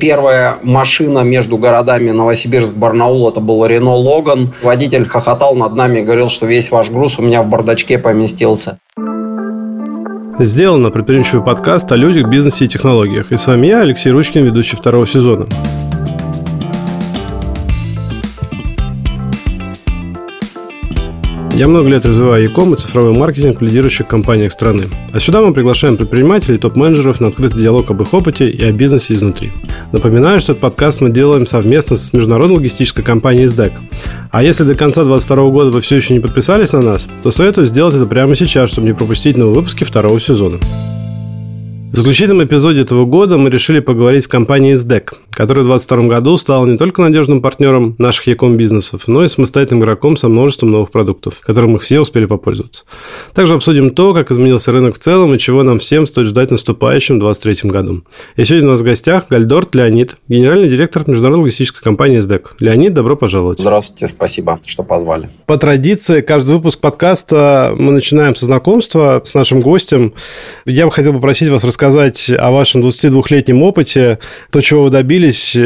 Первая машина между городами Новосибирск-Барнаул, это был Рено Логан. Водитель хохотал над нами и говорил, что весь ваш груз у меня в бардачке поместился. Сделано предприимчивый подкаст о людях, бизнесе и технологиях. И с вами я, Алексей Ручкин, ведущий второго сезона. Я много лет развиваю e-com и цифровой маркетинг в лидирующих компаниях страны. А сюда мы приглашаем предпринимателей и топ-менеджеров на открытый диалог об их опыте и о бизнесе изнутри. Напоминаю, что этот подкаст мы делаем совместно с международной логистической компанией SDEC. А если до конца 2022 года вы все еще не подписались на нас, то советую сделать это прямо сейчас, чтобы не пропустить новые выпуски второго сезона. В заключительном эпизоде этого года мы решили поговорить с компанией SDEC, которая в 2022 году стала не только надежным партнером наших Яком бизнесов, но и самостоятельным игроком со множеством новых продуктов, которым мы все успели попользоваться. Также обсудим то, как изменился рынок в целом и чего нам всем стоит ждать в наступающем 2023 году. И сегодня у нас в гостях Гальдорт Леонид, генеральный директор международной логистической компании SDEC. Леонид, добро пожаловать. Здравствуйте, спасибо, что позвали. По традиции, каждый выпуск подкаста мы начинаем со знакомства с нашим гостем. Я бы хотел попросить вас рассказать о вашем 22-летнем опыте, то, чего вы добились.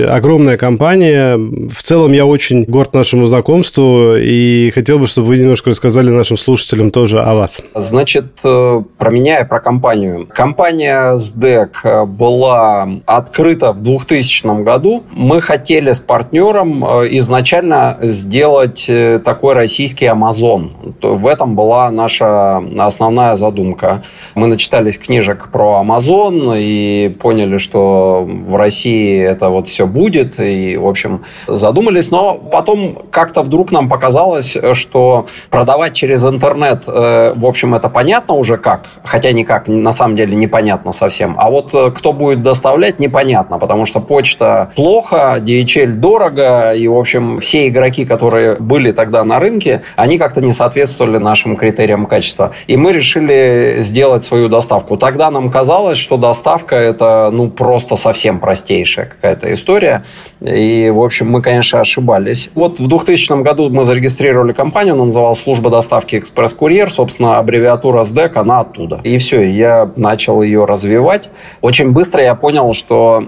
Огромная компания. В целом, я очень горд нашему знакомству и хотел бы, чтобы вы немножко рассказали нашим слушателям тоже о вас. Значит, э, про меня и про компанию. Компания SDEC была открыта в 2000 году. Мы хотели с партнером э, изначально сделать э, такой российский Amazon. В этом была наша основная задумка. Мы начитались книжек про Amazon и поняли, что в России это вот все будет, и, в общем, задумались. Но потом как-то вдруг нам показалось, что продавать через интернет, э, в общем, это понятно уже как, хотя никак, на самом деле, непонятно совсем. А вот э, кто будет доставлять, непонятно, потому что почта плохо, DHL дорого, и, в общем, все игроки, которые были тогда на рынке, они как-то не соответствовали нашим критериям качества. И мы решили сделать свою доставку. Тогда нам казалось, что доставка это ну просто совсем простейшая какая-то история. И, в общем, мы, конечно, ошибались. Вот в 2000 году мы зарегистрировали компанию, она называлась «Служба доставки экспресс-курьер». Собственно, аббревиатура СДЭК, она оттуда. И все, я начал ее развивать. Очень быстро я понял, что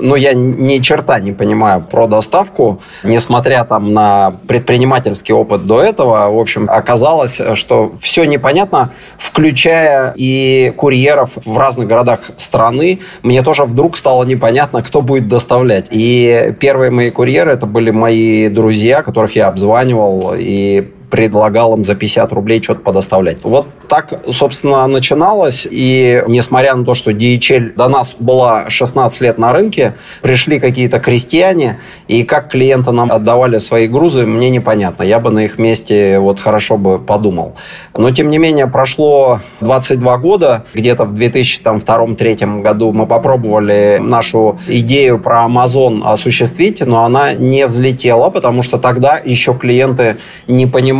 ну, я ни черта не понимаю про доставку, несмотря там на предпринимательский опыт до этого. В общем, оказалось, что все непонятно, включая и курьеров в разных городах страны, мне тоже вдруг стало непонятно, кто будет доставлять. И первые мои курьеры это были мои друзья, которых я обзванивал и предлагал им за 50 рублей что-то подоставлять. Вот так, собственно, начиналось. И несмотря на то, что DHL до нас была 16 лет на рынке, пришли какие-то крестьяне, и как клиенты нам отдавали свои грузы, мне непонятно. Я бы на их месте вот хорошо бы подумал. Но, тем не менее, прошло 22 года. Где-то в 2002-2003 году мы попробовали нашу идею про Amazon осуществить, но она не взлетела, потому что тогда еще клиенты не понимали,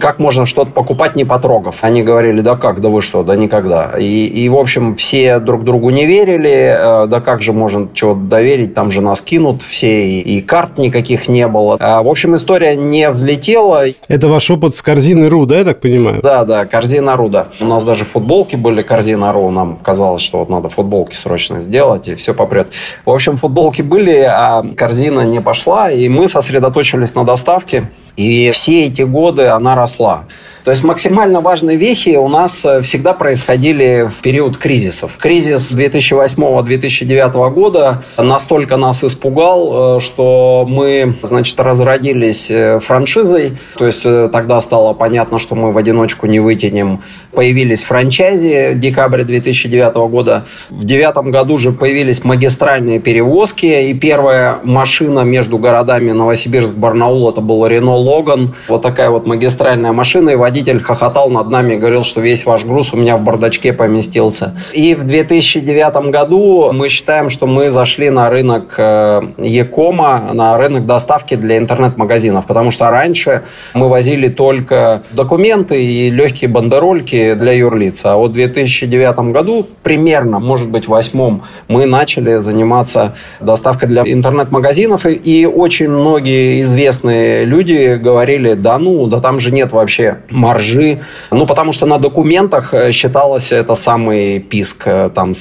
как можно что-то покупать, не потрогав. Они говорили, да как, да вы что, да никогда. И, и в общем, все друг другу не верили, э, да как же можно чего-то доверить, там же нас кинут все, и, и карт никаких не было. А, в общем, история не взлетела. Это ваш опыт с корзиной РУ, да, я так понимаю? Да, да, корзина Руда. У нас даже футболки были корзина Ру. Нам казалось, что вот надо футболки срочно сделать, и все попрет. В общем, футболки были, а корзина не пошла, и мы сосредоточились на доставке. И все эти годы она росла. То есть максимально важные вехи у нас э, всегда происходили в период кризисов. Кризис 2008-2009 года настолько нас испугал, э, что мы, значит, разродились э, франшизой. То есть тогда стало понятно, что мы в одиночку не вытянем. Появились франчайзи декабря 2009 года. В 2009 году же появились магистральные перевозки. И первая машина между городами Новосибирск-Барнаул это был Рено Логан. Вот такая вот магистральная машина. И водитель хохотал над нами, говорил, что весь ваш груз у меня в бардачке поместился. И в 2009 году мы считаем, что мы зашли на рынок э, Якома, на рынок доставки для интернет-магазинов, потому что раньше мы возили только документы и легкие бандерольки для юрлиц. А вот в 2009 году, примерно, может быть, в восьмом, мы начали заниматься доставкой для интернет-магазинов, и очень многие известные люди говорили, да ну, да там же нет вообще маржи. Ну, потому что на документах э, считалось это самый писк. Э, там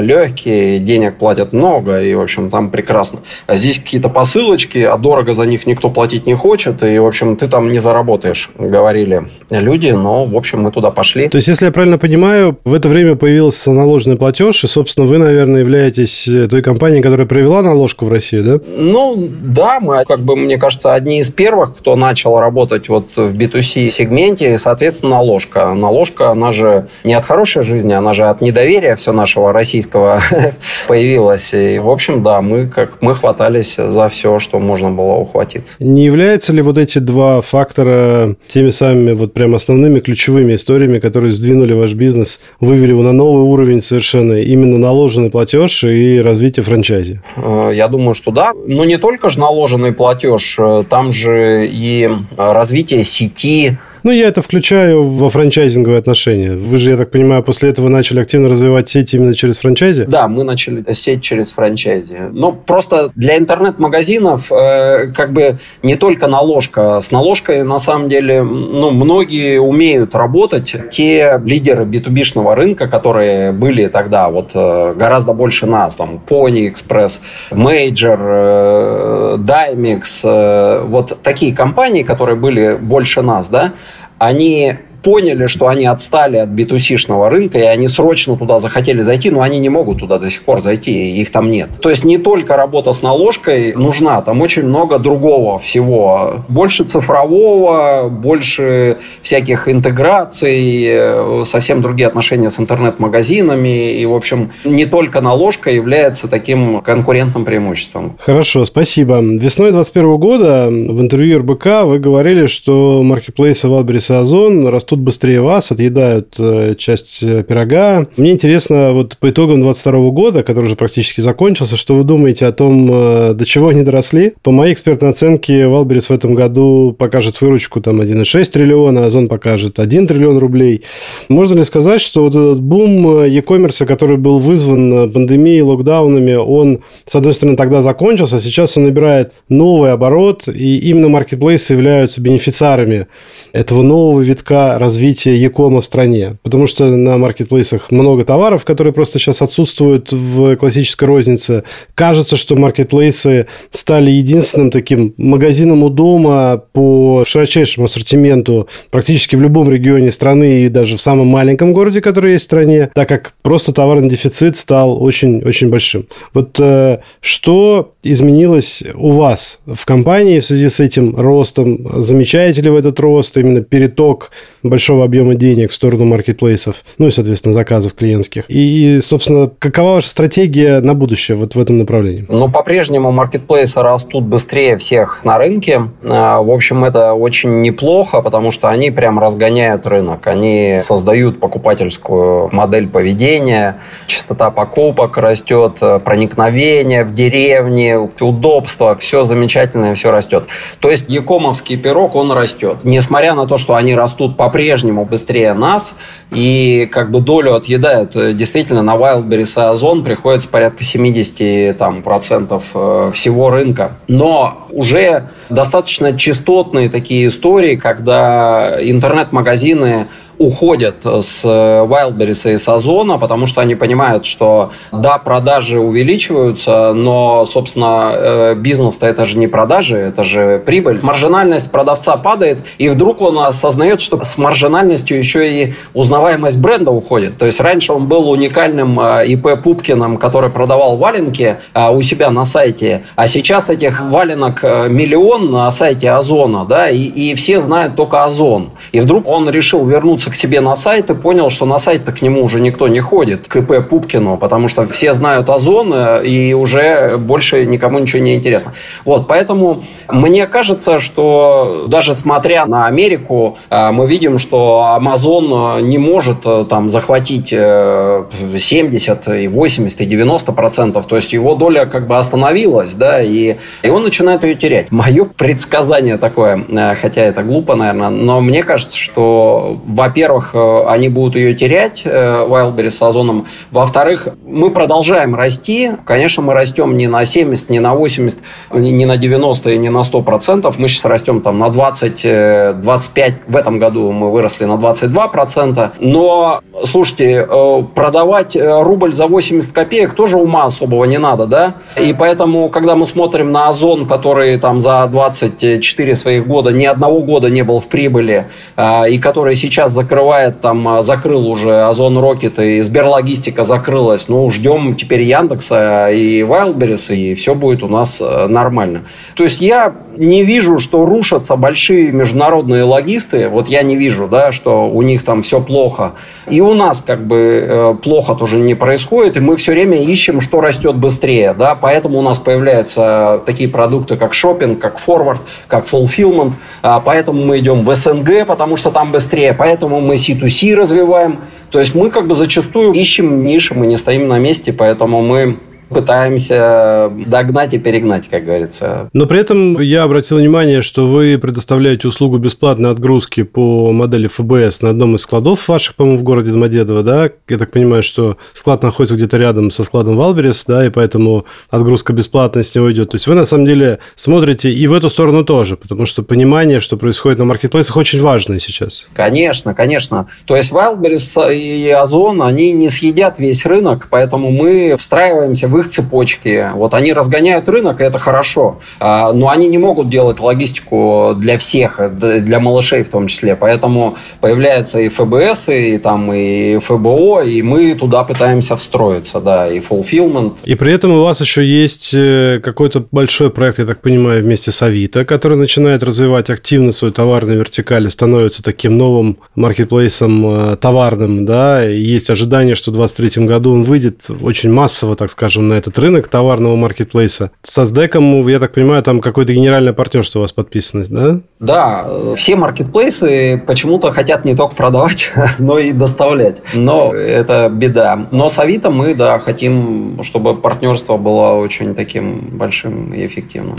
легкие, денег платят много, и, в общем, там прекрасно. А здесь какие-то посылочки, а дорого за них никто платить не хочет, и, в общем, ты там не заработаешь, говорили люди, но, в общем, мы туда пошли. То есть, если я правильно понимаю, в это время появился наложенный платеж, и, собственно, вы, наверное, являетесь той компанией, которая провела наложку в Россию, да? Ну, да, мы, как бы, мне кажется, одни из первых, кто начал работать вот в B2C сегменте, и, соответственно, наложка. Наложка, она же не от хорошей жизни, она же от недоверия все нашего российского появилась. И, в общем, да, мы, как, мы хватались за все, что можно было ухватиться. Не являются ли вот эти два фактора теми самыми вот прям основными ключевыми историями, которые сдвинули ваш бизнес, вывели его на новый уровень совершенно, именно наложенный платеж и развитие франчайзи? Э, я думаю, что да. Но не только же наложенный платеж, э, там же и развитие сети, ну, я это включаю во франчайзинговые отношения. Вы же, я так понимаю, после этого начали активно развивать сеть именно через франчайзи? Да, мы начали сеть через франчайзи. Но просто для интернет-магазинов э, как бы не только наложка. С наложкой, на самом деле, ну, многие умеют работать. Те лидеры B2B-шного рынка, которые были тогда вот э, гораздо больше нас, там, Pony Express, Major, э, Dymex, э, вот такие компании, которые были больше нас, да, они поняли, что они отстали от B2C-шного рынка, и они срочно туда захотели зайти, но они не могут туда до сих пор зайти, их там нет. То есть не только работа с наложкой нужна, там очень много другого всего. Больше цифрового, больше всяких интеграций, э, совсем другие отношения с интернет-магазинами, и, в общем, не только наложка является таким конкурентным преимуществом. Хорошо, спасибо. Весной 2021 года в интервью РБК вы говорили, что маркетплейсы Wildberries и Озон растут растут быстрее вас, отъедают э, часть э, пирога. Мне интересно, вот по итогам 22 года, который уже практически закончился, что вы думаете о том, э, до чего они доросли? По моей экспертной оценке, Валберис в этом году покажет выручку там 1,6 триллиона, Озон покажет 1 триллион рублей. Можно ли сказать, что вот этот бум e-commerce, который был вызван пандемией, локдаунами, он, с одной стороны, тогда закончился, а сейчас он набирает новый оборот, и именно маркетплейсы являются бенефициарами этого нового витка развития Якома в стране. Потому что на маркетплейсах много товаров, которые просто сейчас отсутствуют в классической рознице. Кажется, что маркетплейсы стали единственным таким магазином у дома по широчайшему ассортименту практически в любом регионе страны и даже в самом маленьком городе, который есть в стране, так как просто товарный дефицит стал очень-очень большим. Вот э, что изменилось у вас в компании в связи с этим ростом? Замечаете ли вы этот рост, именно переток большого объема денег в сторону маркетплейсов, ну и, соответственно, заказов клиентских. И, собственно, какова ваша стратегия на будущее вот в этом направлении? Ну, по-прежнему маркетплейсы растут быстрее всех на рынке. А, в общем, это очень неплохо, потому что они прям разгоняют рынок. Они создают покупательскую модель поведения, частота покупок растет, проникновение в деревни, удобство, все замечательное, все растет. То есть якомовский пирог, он растет. Несмотря на то, что они растут по по-прежнему быстрее нас, и как бы долю отъедают. Действительно, на Wildberries и Озон приходится порядка 70 там, процентов э, всего рынка. Но уже достаточно частотные такие истории, когда интернет-магазины уходят с Wildberries и с Озона, потому что они понимают, что да, продажи увеличиваются, но, собственно, э, бизнес-то это же не продажи, это же прибыль. Маржинальность продавца падает, и вдруг он осознает, что с маржинальностью еще и узнаваемость бренда уходит. То есть раньше он был уникальным э, ИП Пупкиным, который продавал валенки э, у себя на сайте, а сейчас этих валенок миллион на сайте Озона, да, и, и все знают только Озон. И вдруг он решил вернуться к себе на сайт и понял, что на сайт-то к нему уже никто не ходит, к ИП Пупкину, потому что все знают Озон, э, и уже больше никому ничего не интересно. Вот, поэтому мне кажется, что даже смотря на Америку, э, мы видим, что Amazon не может там захватить 70 и 80 и 90 процентов, то есть его доля как бы остановилась, да, и, и он начинает ее терять. Мое предсказание такое, хотя это глупо, наверное, но мне кажется, что, во-первых, они будут ее терять, Wildberries с Озоном, во-вторых, мы продолжаем расти, конечно, мы растем не на 70, не на 80, не на 90 и не на 100 процентов, мы сейчас растем там на 20, 25, в этом году мы выросли на 22 процента, но, слушайте, э, продавать э, рубль за 80 копеек тоже ума особого не надо, да, и поэтому, когда мы смотрим на Озон, который там за 24 своих года, ни одного года не был в прибыли, э, и который сейчас закрывает, там, закрыл уже Озон Рокет, и Сберлогистика закрылась, ну, ждем теперь Яндекса и Wildberries, и все будет у нас нормально. То есть я не вижу, что рушатся большие международные логисты. Вот я не вижу, да, что у них там все плохо. И у нас как бы э, плохо тоже не происходит. И мы все время ищем, что растет быстрее. Да? Поэтому у нас появляются такие продукты, как шопинг, как форвард, как fulfillment. А поэтому мы идем в СНГ, потому что там быстрее. Поэтому мы C2C развиваем. То есть мы как бы зачастую ищем ниши, мы не стоим на месте, поэтому мы пытаемся догнать и перегнать, как говорится. Но при этом я обратил внимание, что вы предоставляете услугу бесплатной отгрузки по модели FBS на одном из складов ваших, по-моему, в городе Домодедово, да? Я так понимаю, что склад находится где-то рядом со складом Wildberries, да, и поэтому отгрузка бесплатная с него идет. То есть вы, на самом деле, смотрите и в эту сторону тоже, потому что понимание, что происходит на маркетплейсах, очень важно сейчас. Конечно, конечно. То есть Wildberries и Озон, они не съедят весь рынок, поэтому мы встраиваемся в их цепочки. Вот они разгоняют рынок, и это хорошо. А, но они не могут делать логистику для всех, для малышей в том числе. Поэтому появляются и FBS, и там и ФБО, и мы туда пытаемся встроиться, да, и fulfillment. И при этом у вас еще есть э, какой-то большой проект, я так понимаю, вместе с Авито, который начинает развивать активно свою товарную вертикаль, становится таким новым маркетплейсом э, товарным, да, и есть ожидание, что в 2023 году он выйдет очень массово, так скажем, на этот рынок товарного маркетплейса. Со SDEC, я так понимаю, там какое-то генеральное партнерство у вас подписано, да? Да, все маркетплейсы почему-то хотят не только продавать, но и доставлять. Но это беда. Но с Авито мы, да, хотим, чтобы партнерство было очень таким большим и эффективным.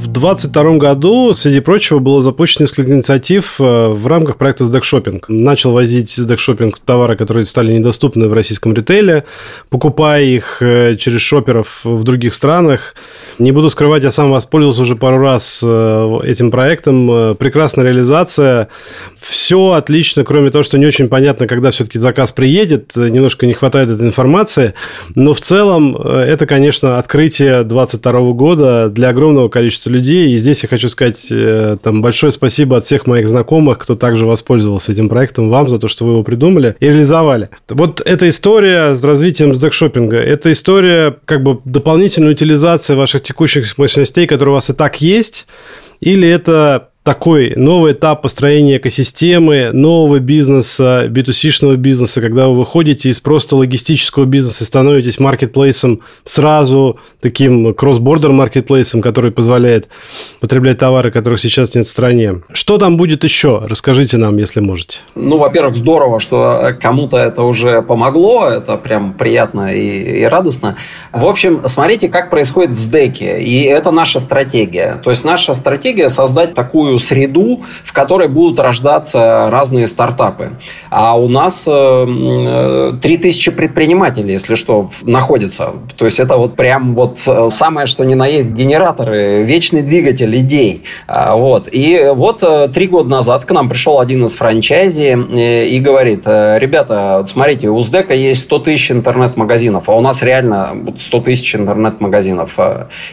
В 2022 году, среди прочего, было запущено несколько инициатив э, в рамках проекта SDEC Shopping. Начал возить SDEC Shopping товары, которые стали недоступны в российском ритейле, покупая их э, через шоперов в других странах. Не буду скрывать, я сам воспользовался уже пару раз э, этим проектом. Прекрасная реализация. Все отлично, кроме того, что не очень понятно, когда все-таки заказ приедет. Немножко не хватает этой информации. Но в целом это, конечно, открытие 2022 года для огромного количества людей. И здесь я хочу сказать э, там, большое спасибо от всех моих знакомых, кто также воспользовался этим проектом, вам за то, что вы его придумали и реализовали. Вот эта история с развитием сдэкшопинга, это история как бы дополнительной утилизации ваших текущих мощностей, которые у вас и так есть, или это такой новый этап построения экосистемы, нового бизнеса, B2C-шного бизнеса, когда вы выходите из просто логистического бизнеса и становитесь маркетплейсом сразу, таким кросс-бордер маркетплейсом, который позволяет потреблять товары, которых сейчас нет в стране. Что там будет еще? Расскажите нам, если можете. Ну, во-первых, здорово, что кому-то это уже помогло, это прям приятно и, и радостно. В общем, смотрите, как происходит в СДЭКе, и это наша стратегия. То есть наша стратегия создать такую среду, в которой будут рождаться разные стартапы. А у нас 3000 э, предпринимателей, если что, находится. То есть это вот прям вот э, самое, что ни на есть генераторы, вечный двигатель идей. А, вот. И вот э, три года назад к нам пришел один из франчайзи и говорит, ребята, смотрите, у СДЭКа есть 100 тысяч интернет-магазинов, а у нас реально 100 тысяч интернет-магазинов.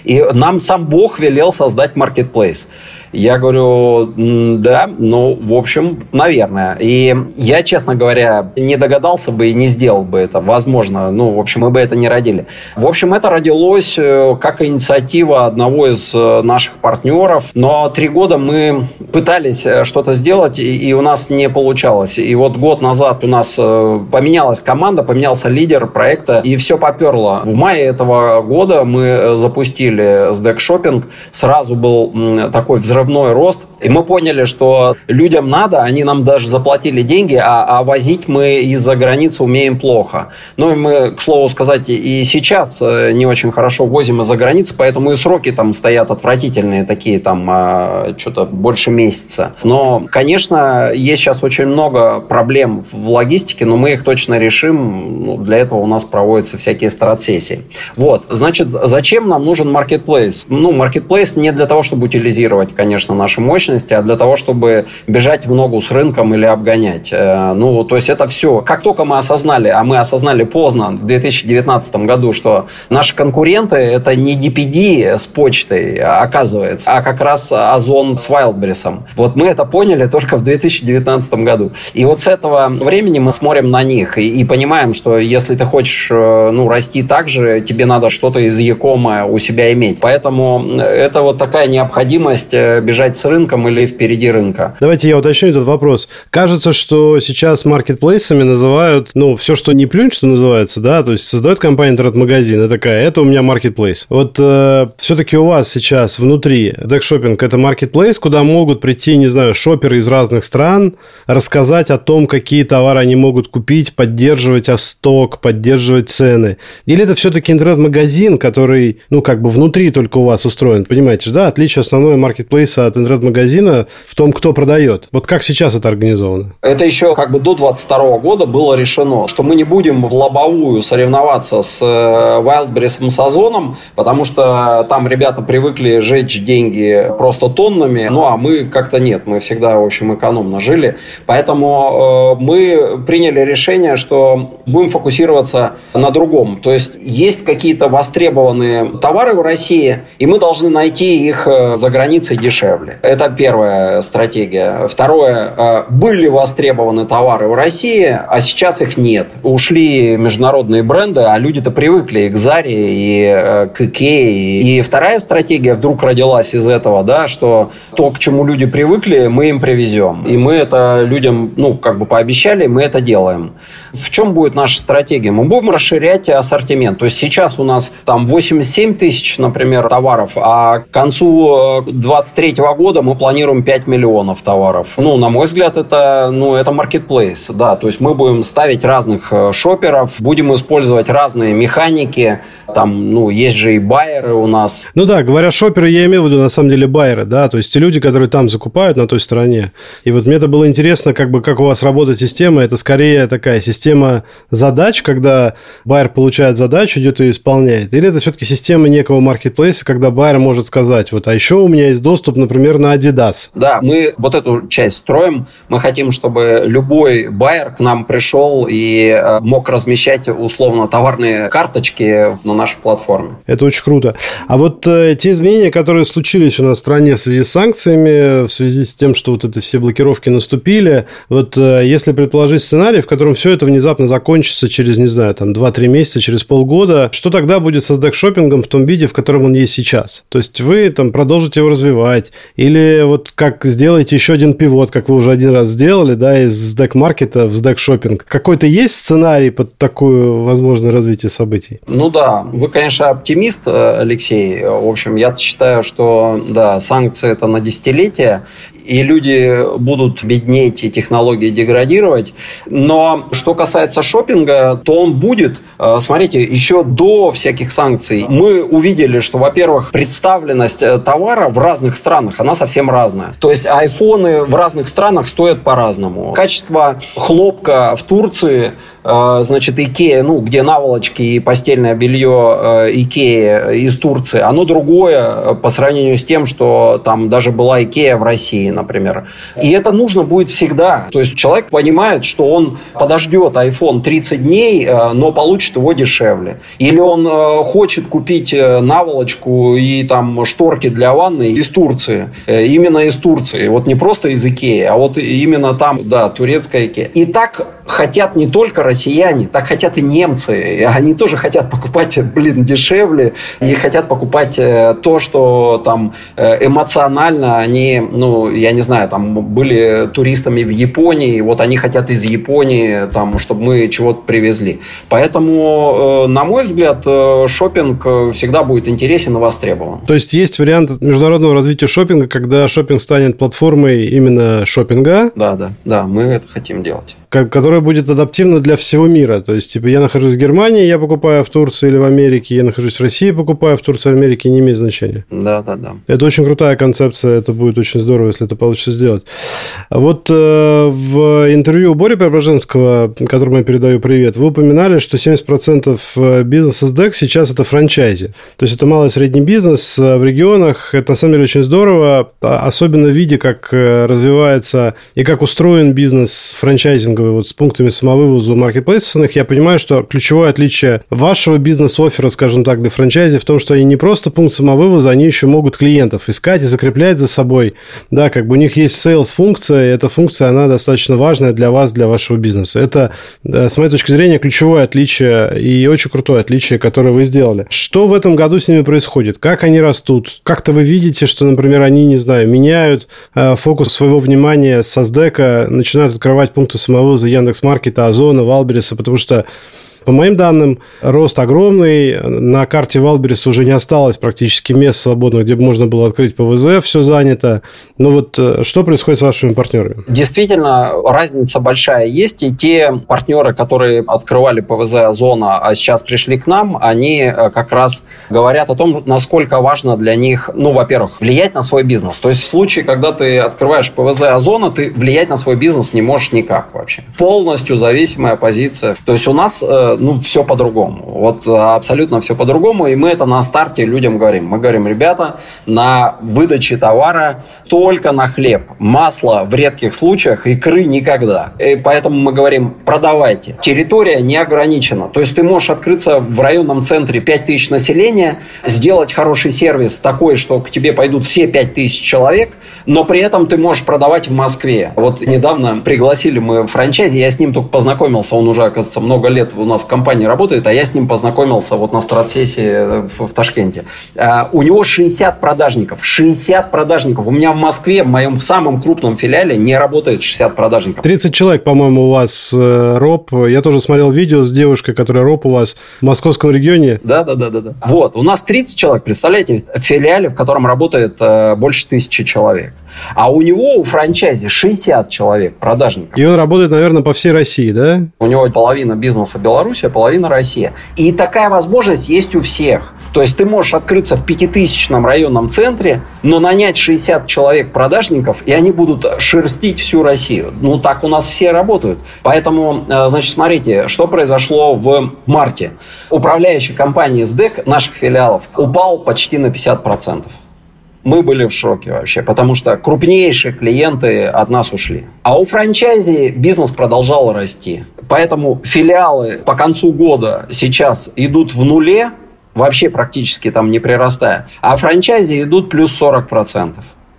И нам сам Бог велел создать маркетплейс. Я говорю, да, ну, в общем, наверное. И я, честно говоря, не догадался бы и не сделал бы это. Возможно, ну, в общем, мы бы это не родили. В общем, это родилось э, как инициатива одного из э, наших партнеров. Но три года мы пытались э, что-то сделать, и у нас не получалось. И вот год назад у нас поменялась команда, поменялся лидер проекта, и все поперло. В мае этого года мы запустили SDEC Shopping. Сразу был такой взрыв взрывной рост most И мы поняли, что людям надо, они нам даже заплатили деньги, а, а возить мы из-за границы умеем плохо. Ну и мы, к слову сказать, и сейчас э, не очень хорошо возим из-за границы, поэтому и сроки там стоят отвратительные, такие там а, что-то больше месяца. Но, конечно, есть сейчас очень много проблем в логистике, но мы их точно решим. Ну, для этого у нас проводятся всякие страт-сессии. Вот, значит, зачем нам нужен marketplace? Ну, marketplace не для того, чтобы утилизировать, конечно, наши мощности, а для того, чтобы бежать в ногу с рынком или обгонять. Э, ну, то есть это все. Как только мы осознали, а мы осознали поздно, в 2019 году, что наши конкуренты это не DPD с почтой, оказывается, а как раз Озон с Wildberries. Вот мы это поняли только в 2019 году. И вот с этого времени мы смотрим на них и, и понимаем, что если ты хочешь э, ну, расти так же, тебе надо что-то из Якома у себя иметь. Поэтому это вот такая необходимость э, бежать с рынком или впереди рынка. Давайте я уточню этот вопрос. Кажется, что сейчас маркетплейсами называют, ну, все, что не плюнь, что называется, да, то есть создает компания интернет-магазин, и такая, это у меня маркетплейс. Вот э, все-таки у вас сейчас внутри Shopping это маркетплейс, куда могут прийти, не знаю, шоперы из разных стран, рассказать о том, какие товары они могут купить, поддерживать сток, поддерживать цены. Или это все-таки интернет-магазин, который, ну, как бы внутри только у вас устроен, понимаете, да? Отличие основное маркетплейса от интернет-магазина в том, кто продает. Вот как сейчас это организовано? Это еще как бы до 22 года было решено, что мы не будем в лобовую соревноваться с э, Wildberries с Озоном, потому что там ребята привыкли жечь деньги просто тоннами, ну а мы как-то нет, мы всегда, в общем, экономно жили. Поэтому э, мы приняли решение, что будем фокусироваться на другом. То есть есть какие-то востребованные товары в России, и мы должны найти их э, за границей дешевле. Это первая стратегия. Второе, э, были востребованы товары в России, а сейчас их нет. Ушли международные бренды, а люди-то привыкли и к Заре, и э, к Икее. И вторая стратегия вдруг родилась из этого, да, что то, к чему люди привыкли, мы им привезем. И мы это людям, ну, как бы пообещали, мы это делаем. В чем будет наша стратегия? Мы будем расширять ассортимент. То есть сейчас у нас там 87 тысяч, например, товаров, а к концу 2023 э, года мы планируем 5 миллионов товаров. Ну, на мой взгляд, это, ну, это marketplace, да. То есть мы будем ставить разных э, шоперов, будем использовать разные механики. Там, ну, есть же и байеры у нас. Ну да, говоря шоперы, я имею в виду на самом деле байеры, да, то есть те люди, которые там закупают на той стороне. И вот мне это было интересно, как бы, как у вас работает система. Это скорее такая система задач, когда байер получает задачу, идет и исполняет. Или это все-таки система некого маркетплейса, когда байер может сказать, вот, а еще у меня есть доступ, например, на Adidas. Да, мы вот эту часть строим. Мы хотим, чтобы любой байер к нам пришел и э, мог размещать условно товарные карточки на нашей платформе. Это очень круто. А вот э, те изменения, которые случились у нас в стране в связи с санкциями, в связи с тем, что вот это все блокировки наступили, вот э, если предположить сценарий, в котором все это внезапно закончится через, не знаю, там 2-3 месяца, через полгода, что тогда будет с SDEC-шоппингом в том виде, в котором он есть сейчас? То есть вы там продолжите его развивать или вот как сделаете еще один пивот, как вы уже один раз сделали, да, из SDEC-маркета в SDEC-шоппинг. Какой-то есть сценарий под такое возможное развитие событий? Ну да, вы, конечно, оптимист, э, Алексей. В общем, я считаю, что да, санкции это на десятилетие, и люди будут беднеть и технологии деградировать. Но что касается шопинга, то он будет. Э, смотрите, еще до всяких санкций мы увидели, что, во-первых, представленность э, товара в разных странах, она совсем разная. То есть айфоны в разных странах стоят по-разному. Качество хлопка в Турции, э, значит, Икея, ну, где наволочки и постельное белье Икея из Турции, оно другое по сравнению с тем, что там даже была Икея в России, например. И это нужно будет всегда. То есть человек понимает, что он подождет iPhone 30 дней, э, но получит его дешевле. Или он э, хочет купить э, наволочку и там шторки для ванны из Турции. Именно из Турции. Вот не просто из Икеи, а вот именно там, да, турецкая Икея. И так хотят не только россияне, так хотят и немцы. Они тоже хотят покупать, блин, дешевле и хотят покупать э, то, что там э, эмоционально они, ну, я не знаю, там были туристами в Японии, вот они хотят из Японии, там, чтобы мы чего-то привезли. Поэтому, на мой взгляд, шопинг всегда будет интересен и востребован. То есть есть вариант международного развития шопинга, когда шопинг станет платформой именно шопинга? Да, да, да, мы это хотим делать которая будет адаптивна для всего мира. То есть, типа, я нахожусь в Германии, я покупаю в Турции или в Америке, я нахожусь в России, покупаю в Турции в Америке, не имеет значения. Да, да, да. Это очень крутая концепция, это будет очень здорово, если это получится сделать. Вот э, в интервью у Бори Преображенского, которому я передаю привет, вы упоминали, что 70% э, бизнеса с DEC сейчас это франчайзи. То есть, это малый и средний бизнес э, в регионах. Это, на самом деле, очень здорово, а, особенно в виде, как э, развивается и как устроен бизнес франчайзинг маркетинговые вот с пунктами самовывоза маркетплейсов, я понимаю, что ключевое отличие вашего бизнес-оффера, скажем так, для франчайзи в том, что они не просто пункт самовывоза, они еще могут клиентов искать и закреплять за собой. Да, как бы у них есть sales-функция, и эта функция, она достаточно важная для вас, для вашего бизнеса. Это, с моей точки зрения, ключевое отличие и очень крутое отличие, которое вы сделали. Что в этом году с ними происходит? Как они растут? Как-то вы видите, что, например, они, не знаю, меняют э, фокус своего внимания с Аздека, начинают открывать пункты самовывоза вывоза Яндекс.Маркета, Озона, Валбериса, потому что по моим данным, рост огромный. На карте Валберис уже не осталось практически мест свободных, где бы можно было открыть ПВЗ, все занято. Но вот э, что происходит с вашими партнерами? Действительно, разница большая есть. И те партнеры, которые открывали ПВЗ Озона, а сейчас пришли к нам, они э, как раз говорят о том, насколько важно для них, ну, во-первых, влиять на свой бизнес. То есть в случае, когда ты открываешь ПВЗ Озона, ты влиять на свой бизнес не можешь никак вообще. Полностью зависимая позиция. То есть у нас э, ну, все по-другому. Вот абсолютно все по-другому. И мы это на старте людям говорим. Мы говорим, ребята, на выдаче товара только на хлеб. Масло в редких случаях, икры никогда. И поэтому мы говорим, продавайте. Территория не ограничена. То есть ты можешь открыться в районном центре 5000 населения, сделать хороший сервис такой, что к тебе пойдут все 5000 человек, но при этом ты можешь продавать в Москве. Вот недавно пригласили мы франчайзи, я с ним только познакомился, он уже, оказывается, много лет у нас в компании работает, а я с ним познакомился вот на стратсессии в, в Ташкенте. А, у него 60 продажников. 60 продажников. У меня в Москве, в моем самом крупном филиале, не работает 60 продажников. 30 человек, по-моему, у вас э, роб. Я тоже смотрел видео с девушкой, которая роб у вас в московском регионе. Да, да, да, да. да. Вот, у нас 30 человек, представляете, в филиале, в котором работает э, больше тысячи человек. А у него, у франчайзи, 60 человек продажников. И он работает, наверное, по всей России, да? У него половина бизнеса Беларуси, а половина Россия. И такая возможность есть у всех. То есть ты можешь открыться в пятитысячном районном центре, но нанять 60 человек продажников, и они будут шерстить всю Россию. Ну, так у нас все работают. Поэтому, э, значит, смотрите, что произошло в марте. Управляющая компания СДЭК наших филиалов упал почти на 50% мы были в шоке вообще, потому что крупнейшие клиенты от нас ушли. А у франчайзи бизнес продолжал расти. Поэтому филиалы по концу года сейчас идут в нуле, вообще практически там не прирастая, а франчайзи идут плюс 40%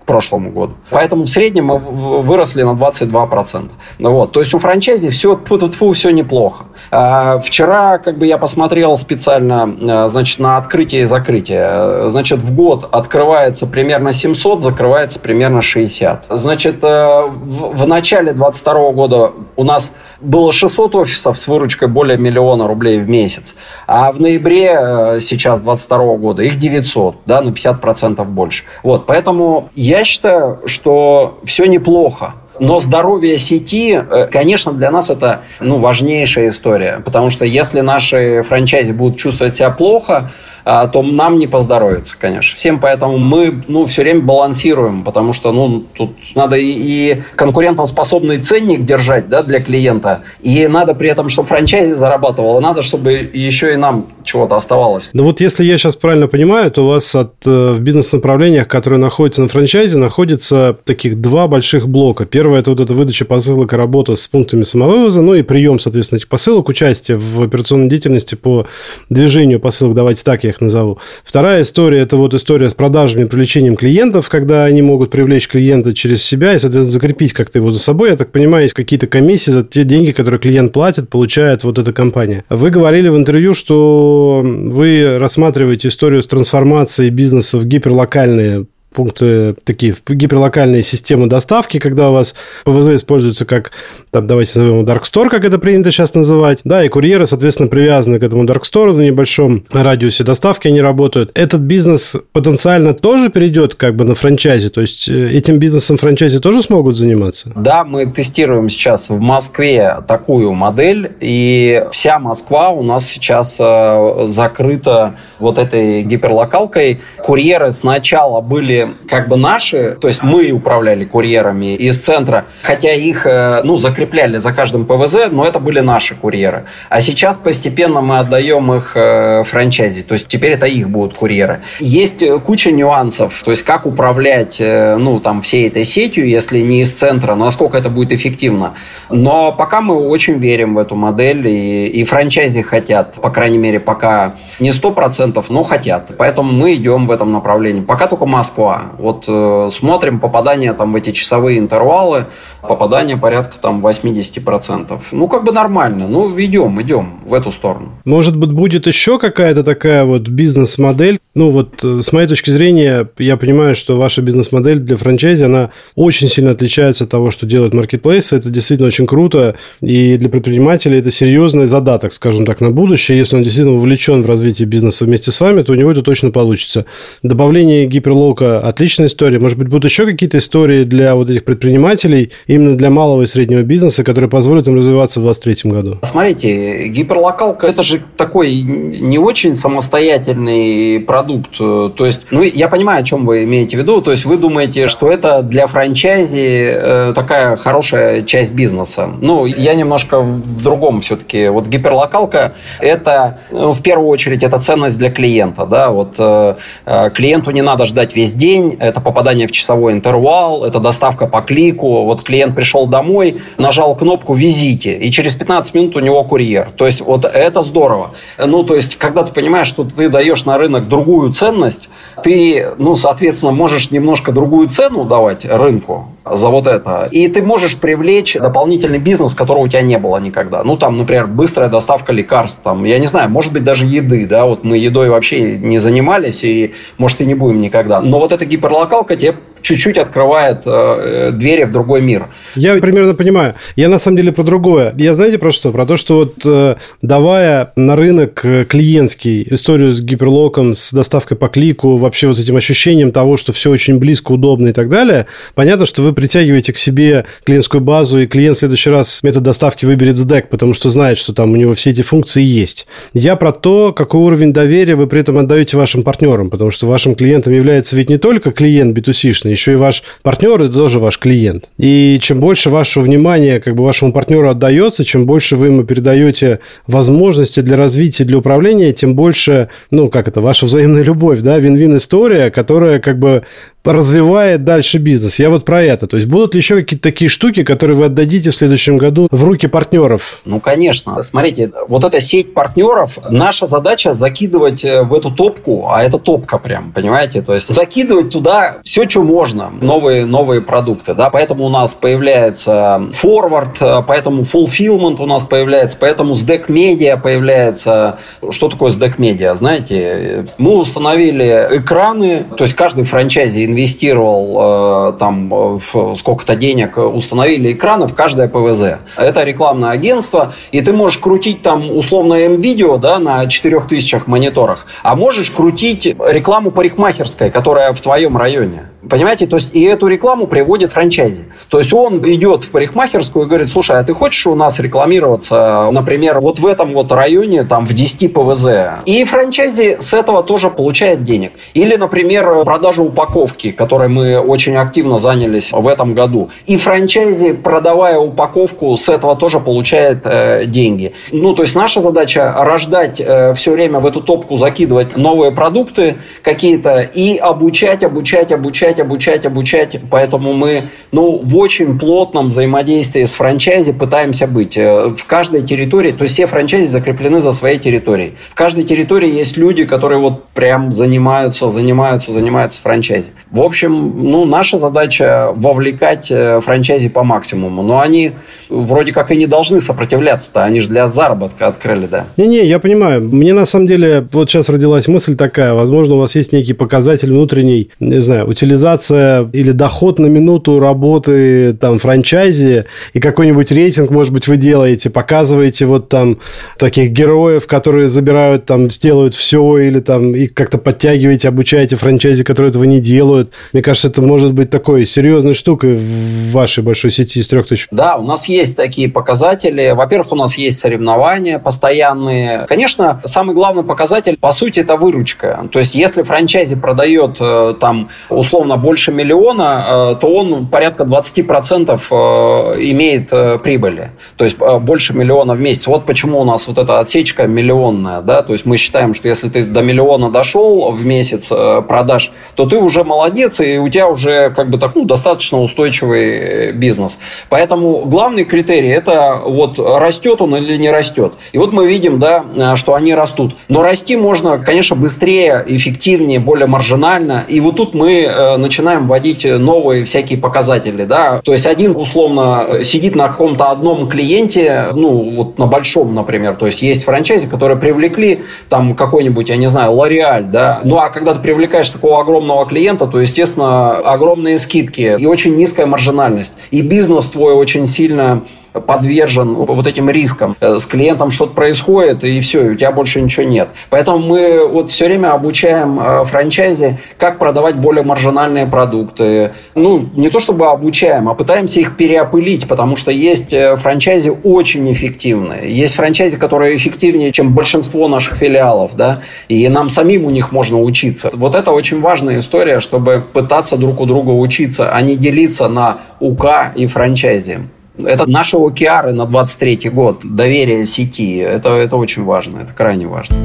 прошлому году. Поэтому в среднем мы выросли на 22%. Ну, вот. То есть у франчайзи все, тьфу -тьфу, все неплохо. А, вчера как бы я посмотрел специально а, значит, на открытие и закрытие. Значит, в год открывается примерно 700, закрывается примерно 60. Значит, э, в, в начале 22 года у нас было 600 офисов с выручкой более миллиона рублей в месяц. А в ноябре э, сейчас 22 года их 900, да, на 50% больше. Вот, поэтому я считаю, что все неплохо. Но здоровье сети, э, конечно, для нас это ну, важнейшая история. Потому что если наши франчайзи будут чувствовать себя плохо, то нам не поздоровится, конечно. Всем поэтому мы ну, все время балансируем, потому что ну, тут надо и, и конкурентоспособный ценник держать да, для клиента, и надо при этом, чтобы франчайзи зарабатывало, надо, чтобы еще и нам чего-то оставалось. Ну вот если я сейчас правильно понимаю, то у вас от, э, в бизнес-направлениях, которые находятся на франчайзе, находится таких два больших блока. Первое – это вот эта выдача посылок и работа с пунктами самовывоза, ну и прием, соответственно, этих посылок, участие в операционной деятельности по движению посылок, давайте так я их назову. Вторая история – это вот история с продажами и привлечением клиентов, когда они могут привлечь клиента через себя и, соответственно, закрепить как-то его за собой. Я так понимаю, есть какие-то комиссии за те деньги, которые клиент платит, получает вот эта компания. Вы говорили в интервью, что вы рассматриваете историю с трансформацией бизнеса в гиперлокальные пункты такие гиперлокальные системы доставки, когда у вас ПВЗ используется как, там, давайте назовем Dark Store, как это принято сейчас называть, да, и курьеры, соответственно, привязаны к этому Dark Store на небольшом радиусе доставки они работают. Этот бизнес потенциально тоже перейдет как бы на франчайзе, то есть э, этим бизнесом франчайзи тоже смогут заниматься? Да, мы тестируем сейчас в Москве такую модель, и вся Москва у нас сейчас э, закрыта вот этой гиперлокалкой. Курьеры сначала были как бы наши, то есть мы управляли курьерами из центра, хотя их, э, ну, закрепляли за каждым ПВЗ, но это были наши курьеры. А сейчас постепенно мы отдаем их э, франчайзи, то есть теперь это их будут курьеры. Есть э, куча нюансов, то есть как управлять, ну, там, всей этой сетью, если не из центра, насколько это будет эффективно. Но пока мы очень верим в эту модель, и, и франчайзи хотят, по крайней мере, пока не 100%, но хотят. Поэтому мы идем в этом направлении. Пока только Москва числа. Вот э, смотрим попадание там в эти часовые интервалы, попадание порядка там 80%. Ну, как бы нормально. Ну, идем, идем в эту сторону. Может быть, будет еще какая-то такая вот бизнес-модель? Ну, вот э, с моей точки зрения, я понимаю, что ваша бизнес-модель для франчайзи, она очень сильно отличается от того, что делает маркетплейсы. Это действительно очень круто. И для предпринимателей это серьезный задаток, скажем так, на будущее. Если он действительно вовлечен в развитие бизнеса вместе с вами, то у него это точно получится. Добавление гиперлока отличная история. Может быть, будут еще какие-то истории для вот этих предпринимателей, именно для малого и среднего бизнеса, которые позволят им развиваться в 2023 году? Смотрите, гиперлокалка – это же такой не очень самостоятельный продукт. То есть, ну, я понимаю, о чем вы имеете в виду. То есть, вы думаете, что это для франчайзи э, такая хорошая часть бизнеса. Ну, я немножко в другом все-таки. Вот гиперлокалка – это, ну, в первую очередь, это ценность для клиента. Да? Вот э, э клиенту не надо ждать весь день, день, это попадание в часовой интервал, это доставка по клику. Вот клиент пришел домой, нажал кнопку «Везите», и через 15 минут у него курьер. То есть вот это здорово. Ну, то есть, когда ты понимаешь, что ты даешь на рынок другую ценность, ты, ну, соответственно, можешь немножко другую цену давать рынку, за вот это. И ты можешь привлечь дополнительный бизнес, которого у тебя не было никогда. Ну, там, например, быстрая доставка лекарств, там, я не знаю, может быть, даже еды, да, вот мы едой вообще не занимались, и, может, и не будем никогда. Но вот эта гиперлокалка тебе чуть-чуть открывает э, двери в другой мир. Я примерно понимаю. Я на самом деле про другое. Я знаете про что? Про то, что вот э, давая на рынок э, клиентский историю с гиперлоком, с доставкой по клику, вообще вот с этим ощущением того, что все очень близко, удобно и так далее, понятно, что вы притягиваете к себе клиентскую базу, и клиент в следующий раз метод доставки выберет SDEC, потому что знает, что там у него все эти функции есть. Я про то, какой уровень доверия вы при этом отдаете вашим партнерам, потому что вашим клиентом является ведь не только клиент B2C, конечно, еще и ваш партнер – это тоже ваш клиент. И чем больше вашего внимания как бы вашему партнеру отдается, чем больше вы ему передаете возможности для развития, для управления, тем больше, ну, как это, ваша взаимная любовь, да, вин-вин история, которая как бы развивает дальше бизнес. Я вот про это. То есть будут ли еще какие-то такие штуки, которые вы отдадите в следующем году в руки партнеров? Ну, конечно. Смотрите, вот эта сеть партнеров, наша задача закидывать э, в эту топку, а это топка прям, понимаете? То есть закидывать туда все, что можно, новые, новые продукты, да, поэтому у нас появляется forward, э, поэтому fulfillment у нас появляется, поэтому SDEC Media появляется. Что такое SDEC Media? Знаете, мы установили экраны, то есть каждый франчайзи инвестировал э, там сколько-то денег, установили экраны в каждое ПВЗ. Это рекламное агентство, и ты можешь крутить там условно М-видео да, на 4000 мониторах, а можешь крутить рекламу парикмахерской, которая в твоем районе. Понимаете, то есть и эту рекламу приводит франчайзи. То есть он идет в парикмахерскую и говорит, слушай, а ты хочешь у нас рекламироваться, например, вот в этом вот районе, там в 10 ПВЗ. И франчайзи с этого тоже получает денег. Или, например, продажа упаковки, которой мы очень активно занялись в этом году. И франчайзи, продавая упаковку, с этого тоже получает э, деньги. Ну, то есть наша задача рождать э, все время в эту топку, закидывать новые продукты какие-то и обучать, обучать, обучать обучать, обучать, обучать. Поэтому мы ну, в очень плотном взаимодействии с франчайзи пытаемся быть. Э, в каждой территории, то есть все франчайзи закреплены за своей территорией. В каждой территории есть люди, которые вот прям занимаются, занимаются, занимаются франчайзи. В общем, ну, наша задача вовлекать э, франчайзи по максимуму. Но они вроде как и не должны сопротивляться-то. Они же для заработка открыли, да. Не-не, я понимаю. Мне на самом деле вот сейчас родилась мысль такая. Возможно, у вас есть некий показатель внутренний, не знаю, утилизация или доход на минуту работы там франчайзи и какой-нибудь рейтинг, может быть, вы делаете, показываете вот там таких героев, которые забирают там, сделают все или там и как-то подтягиваете, обучаете франчайзи, которые этого не делают. Мне кажется, это может быть такой серьезной штукой в вашей большой сети из трех точек. Да, у нас есть такие показатели. Во-первых, у нас есть соревнования постоянные. Конечно, самый главный показатель, по сути, это выручка. То есть, если франчайзи продает э, там условно больше миллиона, э, то он порядка 20% э, имеет прибыли. То есть, больше миллиона в месяц. Вот почему у нас вот эта отсечка миллионная. Да? То есть, мы считаем, что если ты до миллиона дошел в месяц продаж, то ты уже молодец, и у тебя уже как бы так, ну, достаточно устойчивый бизнес. Поэтому главный критерий это вот растет он или не растет. И вот мы видим, да, что они растут. Но расти можно, конечно, быстрее, эффективнее, более маржинально. И вот тут мы э, начинаем вводить новые всякие показатели, да. То есть один условно сидит на каком-то одном клиенте, ну вот на большом, например. То есть есть франчайзи, которые привлекли там какой-нибудь, я не знаю, Лореаль, да. Ну а когда ты привлекаешь такого огромного клиента, то естественно огромные скидки и очень низкая маржинальность. И бизнес твой очень сильно подвержен вот этим рискам. С клиентом что-то происходит, и все, у тебя больше ничего нет. Поэтому мы вот все время обучаем э, франчайзи, как продавать более маржинальные продукты. Ну, не то чтобы обучаем, а пытаемся их переопылить, потому что есть э, франчайзи очень эффективные. Есть франчайзи, которые эффективнее, чем большинство наших филиалов, да, и нам самим у них можно учиться. Вот это очень важная история, чтобы пытаться друг у друга учиться, а не делиться на УК и франчайзи. Это наши океары на 23 год, доверие сети. Это, это очень важно, это крайне важно.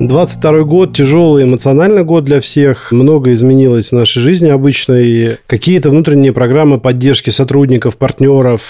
22 год, тяжелый эмоциональный год для всех. Много изменилось в нашей жизни обычной. Какие-то внутренние программы поддержки сотрудников, партнеров,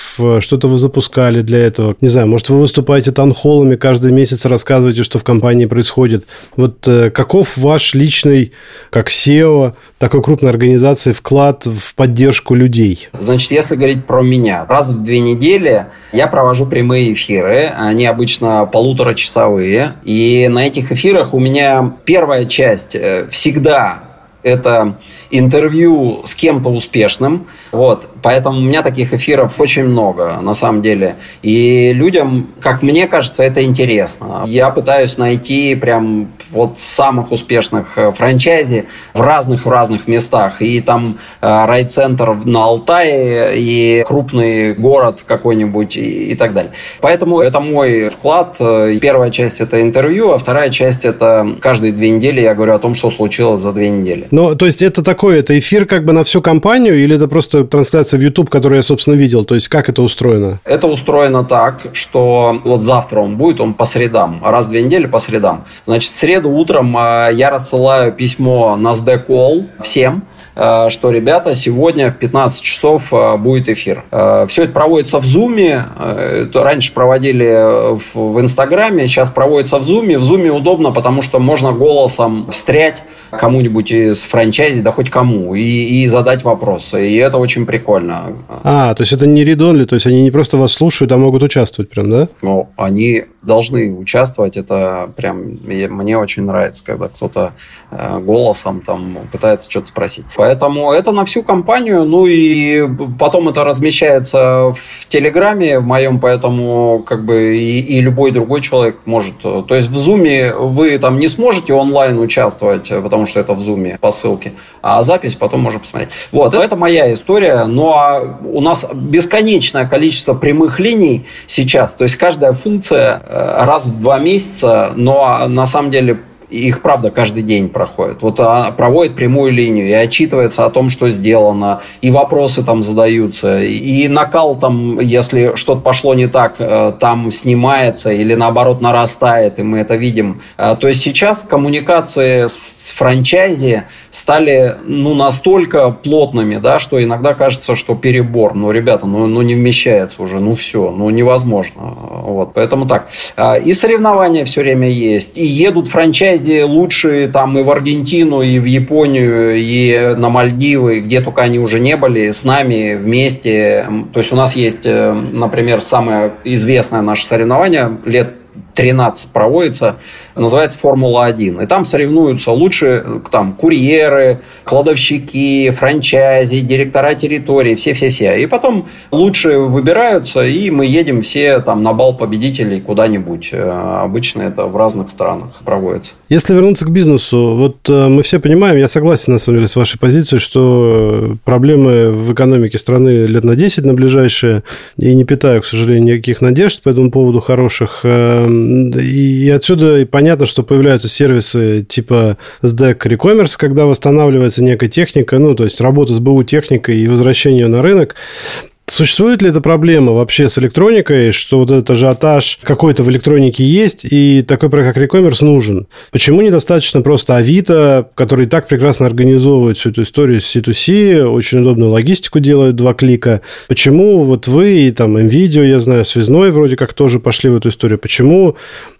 что-то вы запускали для этого. Не знаю, может, вы выступаете танхолами каждый месяц, рассказываете, что в компании происходит. Вот э, каков ваш личный, как SEO, такой крупной организации, вклад в поддержку людей? Значит, если говорить про меня, раз в две недели я провожу прямые эфиры. Они обычно полуторачасовые. И на этих эфирах эфирах у меня первая часть э, всегда это интервью с кем-то успешным. Вот. Поэтому у меня таких эфиров очень много, на самом деле. И людям, как мне кажется, это интересно. Я пытаюсь найти прям вот самых успешных э, франчайзи в разных-разных местах. И там э, райцентр на Алтае, и крупный город какой-нибудь, и, и так далее. Поэтому это мой вклад. Первая часть – это интервью, а вторая часть – это каждые две недели я говорю о том, что случилось за две недели. Ну, то есть это такой, это эфир как бы на всю компанию или это просто трансляция в YouTube, которую я, собственно, видел? То есть как это устроено? Это устроено так, что вот завтра он будет, он по средам, раз в две недели по средам. Значит, в среду утром а, я рассылаю письмо на SD Call всем, что, ребята, сегодня в 15 часов а, будет эфир. Все это проводится в Zoom. Раньше проводили в Инстаграме, сейчас проводится в Zoom. В Zoom удобно, потому что можно голосом встрять кому-нибудь из франчайзи, да хоть кому, и, и задать вопросы. И это очень прикольно. А, то есть это не редонли, то есть они не просто вас слушают, а могут участвовать прям, да? Ну, они должны участвовать. Это прям мне очень нравится, когда кто-то э, голосом там пытается что-то спросить. Поэтому это на всю компанию. Ну и потом это размещается в Телеграме в моем, поэтому как бы и, и любой другой человек может. То есть в Зуме вы там не сможете онлайн участвовать, потому что это в Зуме по ссылке, а запись потом можно посмотреть. Вот, это моя история. Ну а у нас бесконечное количество прямых линий сейчас. То есть каждая функция Э, раз в два месяца, но на самом деле их, правда, каждый день проходит. Вот проводит прямую линию и отчитывается о том, что сделано, и вопросы там задаются, и накал там, если что-то пошло не так, э, там снимается или наоборот нарастает, и мы это видим. Э, то есть сейчас коммуникации с франчайзи стали ну, настолько плотными, да, что иногда кажется, что перебор. Ну, ребята, ну, ну не вмещается уже, ну все, ну невозможно. Вот, поэтому так. Э, и соревнования все время есть, и едут франчайзи лучшие там и в Аргентину, и в Японию, и на Мальдивы, где только они уже не были, с нами вместе. То есть у нас есть, э, например, самое известное наше соревнование лет 13 проводится, называется «Формула-1». И там соревнуются лучшие там, курьеры, кладовщики, франчайзи, директора территории, все-все-все. И потом лучшие выбираются, и мы едем все там на бал победителей куда-нибудь. Э, обычно это в разных странах проводится. Если вернуться к бизнесу, вот э, мы все понимаем, я согласен на самом деле с вашей позицией, что проблемы в экономике страны лет на 10 на ближайшие, и не питаю, к сожалению, никаких надежд по этому поводу хороших. И отсюда понятно, что появляются сервисы типа SDEC Recommerce, когда восстанавливается некая техника, ну, то есть работа с БУ техникой и возвращение на рынок. Существует ли эта проблема вообще с электроникой, что вот этот ажиотаж какой-то в электронике есть, и такой проект, как Recommerce, нужен? Почему недостаточно просто Авито, который так прекрасно организовывает всю эту историю с C2C, очень удобную логистику делают, два клика? Почему вот вы и там NVIDIA, я знаю, Связной вроде как тоже пошли в эту историю? Почему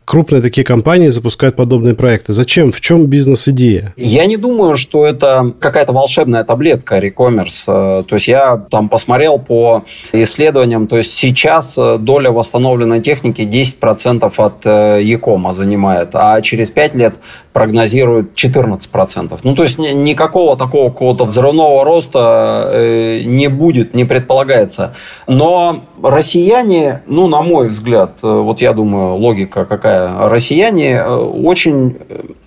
крупные такие компании запускают подобные проекты? Зачем? В чем бизнес-идея? Я не думаю, что это какая-то волшебная таблетка рекоммерс. Э, то есть я там посмотрел по исследованиям, то есть сейчас э, доля восстановленной техники 10% от Якома э, занимает, а через 5 лет прогнозируют 14%. Ну, то есть никакого такого какого-то взрывного роста не будет, не предполагается. Но россияне, ну, на мой взгляд, вот я думаю, логика какая россияне э, очень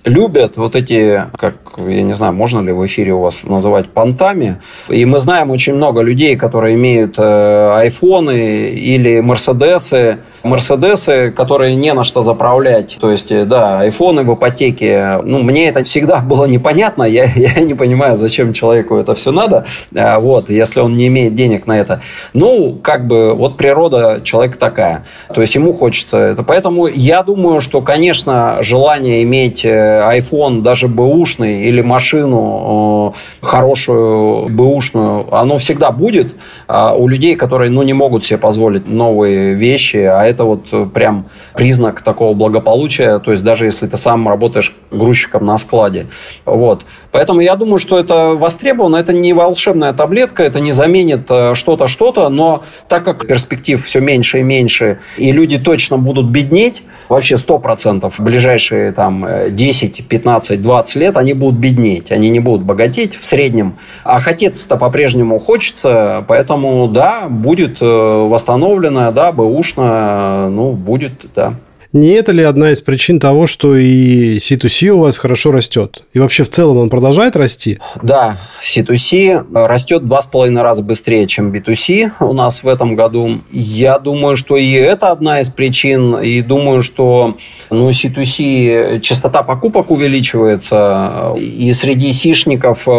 любят вот эти, как, я не знаю, можно ли в эфире у вас называть понтами. И мы знаем очень много людей, которые имеют э, айфоны или мерседесы, мерседесы, которые не на что заправлять. То есть, э, да, айфоны в ипотеке. Ну, мне это всегда было непонятно. Я, я не понимаю, зачем человеку это все надо. Вот, если он не имеет денег на это. Ну, как бы, вот природа человека такая. То есть, ему хочется это. Поэтому я думаю, что, конечно, желание иметь iPhone даже бэушный или машину э, хорошую бэушную, оно всегда будет а у людей, которые ну, не могут себе позволить новые вещи, а это вот прям признак такого благополучия, то есть даже если ты сам работаешь грузчиком на складе. Вот. Поэтому я думаю, что это востребовано, это не волшебная таблетка, это не заменит э, что-то, что-то, но так как перспектив все меньше и меньше, и люди точно будут беднеть, вообще 100% в ближайшие там 10, 15, 20 лет они будут беднеть, они не будут богатеть в среднем, а хотеться-то по-прежнему хочется, поэтому да, будет э, восстановлено, да, бэушно, ну, будет, да. Не это ли одна из причин того, что и C2C у вас хорошо растет? И вообще в целом он продолжает расти? Да, C2C растет два с половиной раза быстрее, чем B2C у нас в этом году. Я думаю, что и это одна из причин. И думаю, что ну, C2C частота покупок увеличивается. И среди сишников э,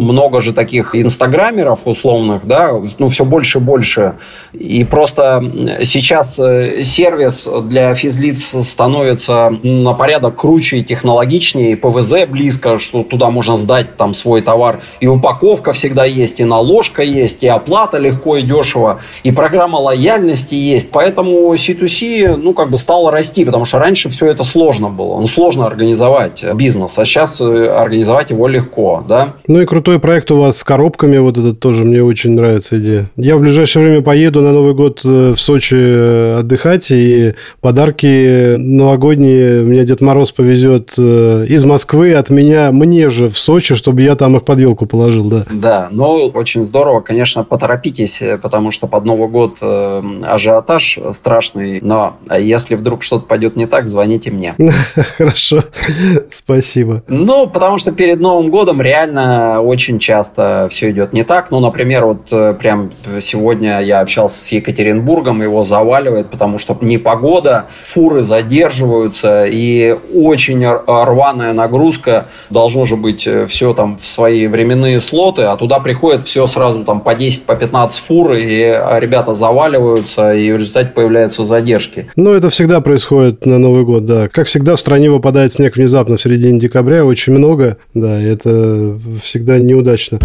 много же таких инстаграмеров условных, да, ну все больше и больше. И просто сейчас э, сервис для физических физлиц становится на порядок круче и технологичнее, ПВЗ близко, что туда можно сдать там свой товар, и упаковка всегда есть, и наложка есть, и оплата легко и дешево, и программа лояльности есть, поэтому C2C, ну, как бы стало расти, потому что раньше все это сложно было, ну, сложно организовать бизнес, а сейчас э, организовать его легко, да. Ну, и крутой проект у вас с коробками, вот этот тоже мне очень нравится идея. Я в ближайшее время поеду на Новый год э, в Сочи э, отдыхать, и подарки подарки новогодние меня Дед Мороз повезет э, из Москвы от меня мне же в Сочи, чтобы я там их под елку положил, да. Да, но очень здорово, конечно, поторопитесь, потому что под Новый год э, ажиотаж страшный, но если вдруг что-то пойдет не так, звоните мне. Хорошо, спасибо. Ну, потому что перед Новым годом реально очень часто все идет не так. Ну, например, вот э, прям сегодня я общался с Екатеринбургом, его заваливает, потому что непогода, фуры задерживаются, и очень рваная нагрузка, должно же быть э, все там в свои временные слоты, а туда приходит все сразу там по 10, по 15 фур, и ребята заваливаются, и в результате появляются задержки. Ну, это всегда происходит на Новый год, да. Как всегда, в стране выпадает снег внезапно в середине декабря, очень много, да, это всегда неудачно.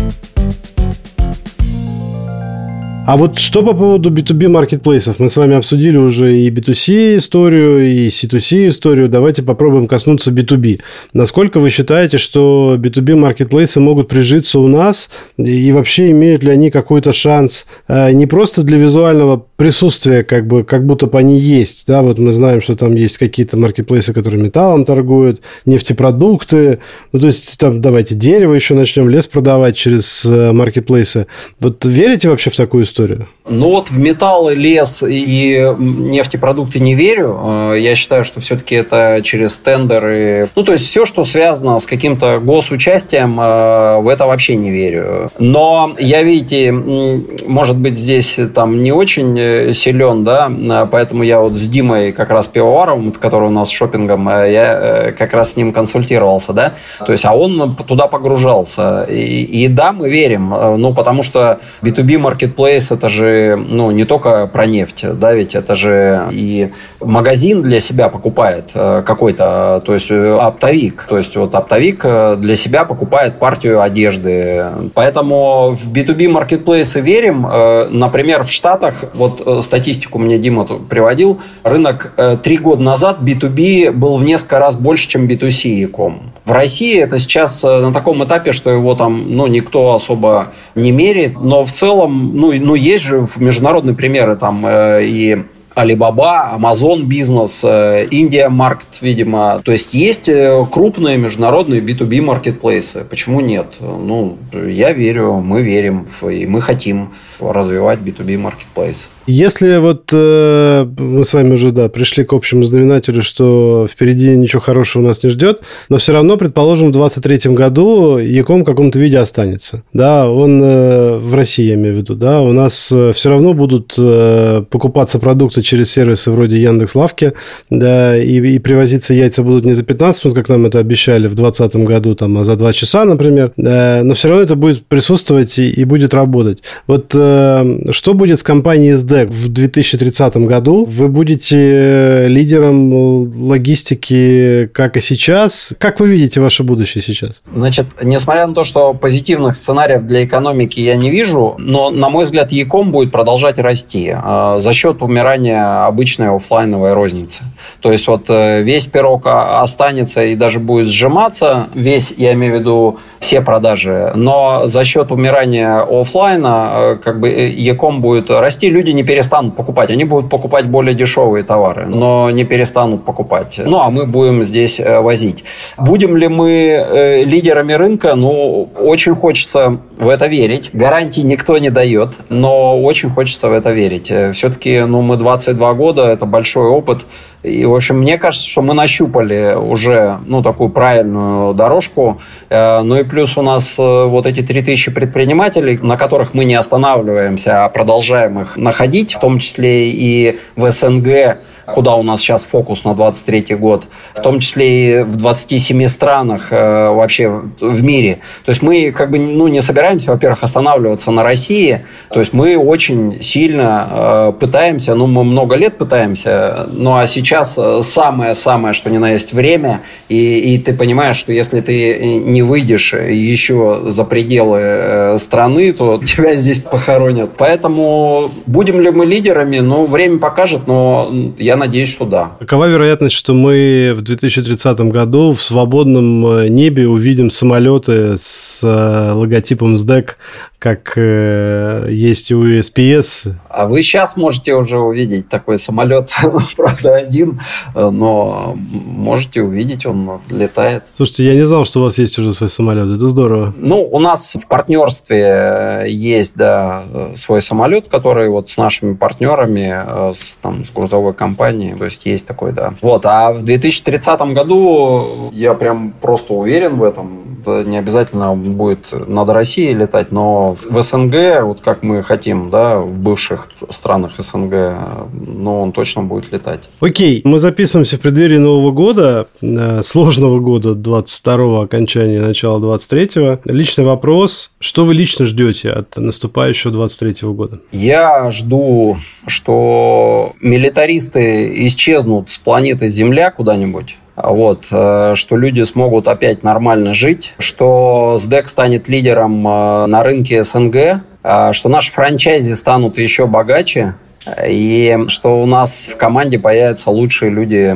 А вот что по поводу B2B маркетплейсов? Мы с вами обсудили уже и B2C историю, и C2C историю. Давайте попробуем коснуться B2B. Насколько вы считаете, что B2B маркетплейсы могут прижиться у нас? И вообще имеют ли они какой-то шанс э, не просто для визуального присутствия, как бы, как будто бы они есть. Да? Вот мы знаем, что там есть какие-то маркетплейсы, которые металлом торгуют, нефтепродукты. Ну, то есть, там, давайте дерево еще начнем, лес продавать через э, маркетплейсы. Вот верите вообще в такую историю? Историю? Ну вот в металл, лес и нефтепродукты не верю. Э, я считаю, что все-таки это через тендеры. Ну, то есть все, что связано с каким-то госучастием, э, в это вообще не верю. Но я, видите, может быть, здесь там не очень э, силен, да, поэтому я вот с Димой как раз пивоваром, который у нас шопингом, я как раз с ним консультировался, да, то есть, а он туда погружался. И, и да, мы верим, ну, потому что B2B Marketplace это же ну, не только про нефть, да, ведь это же и магазин для себя покупает э, какой-то, то есть э, оптовик. То есть вот оптовик э, для себя покупает партию одежды. Поэтому в B2B маркетплейсы верим. Например, в Штатах, вот статистику мне Дима приводил, рынок три года назад B2B был в несколько раз больше, чем B2C.com. В России это сейчас на таком этапе, что его там ну, никто особо не мерит, но в целом ну, ну, есть же международные примеры там э, и Alibaba, Amazon бизнес, Индия Маркет, видимо. То есть есть э, крупные международные B2B маркетплейсы. Почему нет? Ну, я верю, мы верим, и мы хотим развивать B2B маркетплейсы. Если вот э, мы с вами уже, да, пришли к общему знаменателю, что впереди ничего хорошего нас не ждет, но все равно, предположим, в 2023 году Яком в каком-то виде останется. Да, он э, в России, я имею в виду, да, у нас э, все равно будут э, покупаться продукты через сервисы вроде Яндекс.Лавки, да, и, и привозиться яйца будут не за 15 минут, как нам это обещали в 2020 году, там, а за 2 часа, например, да, но все равно это будет присутствовать и, и будет работать. Вот э, что будет с компанией SD в 2030 году вы будете э, лидером логистики, как и сейчас. Как вы видите ваше будущее сейчас? Значит, несмотря на то, что позитивных сценариев для экономики я не вижу, но, на мой взгляд, Яком будет продолжать расти э, за счет умирания обычной офлайновой розницы. То есть вот э, весь пирог останется и даже будет сжиматься, весь, я имею в виду все продажи, но за счет умирания офлайна как бы Яком будет расти, люди не перестанут покупать. Они будут покупать более дешевые товары, но не перестанут покупать. Ну, а мы будем здесь э, возить. Будем ли мы э, лидерами рынка? Ну, очень хочется в это верить. Гарантий никто не дает, но очень хочется в это верить. Э, Все-таки, ну, мы 22 года, это большой опыт. И, в общем, мне кажется, что мы нащупали уже, ну, такую правильную дорожку. Ну и плюс у нас вот эти 3000 предпринимателей, на которых мы не останавливаемся, а продолжаем их находить, в том числе и в СНГ, куда у нас сейчас фокус на 23 год, в том числе и в 27 странах э, вообще в мире. То есть мы как бы ну, не собираемся, во-первых, останавливаться на России, то есть мы очень сильно э, пытаемся, ну мы много лет пытаемся, ну а сейчас самое-самое, что ни на есть время, и, и ты понимаешь, что если ты не выйдешь еще за пределы э, страны, то тебя здесь похоронят. Поэтому будем ли мы лидерами, ну время покажет, но я надеюсь, что да. Какова вероятность, что мы в 2030 году в свободном э, небе увидим самолеты с э, логотипом СДЭК, как э, есть у SPS? А вы сейчас можете уже увидеть такой самолет, правда, один, но можете увидеть, он летает. Слушайте, я не знал, что у вас есть уже свой самолет, это здорово. Ну, у нас в партнерстве есть, да, свой самолет, который вот с нашими партнерами, с, там, с грузовой компанией то есть есть такой, да. Вот, а в 2030 году я прям просто уверен в этом, это не обязательно будет над Россией летать, но в СНГ, вот как мы хотим, да, в бывших странах СНГ, ну, он точно будет летать. Окей, мы записываемся в преддверии Нового года, э, сложного года, 22-го окончания, начала 23-го. Личный вопрос, что вы лично ждете от наступающего 23-го года? Я жду, что милитаристы исчезнут с планеты Земля куда-нибудь, вот, э, что люди смогут опять нормально жить, что СДЭК станет лидером э, на рынке СНГ, э, что наши франчайзи станут еще богаче, и что у нас в команде появятся лучшие люди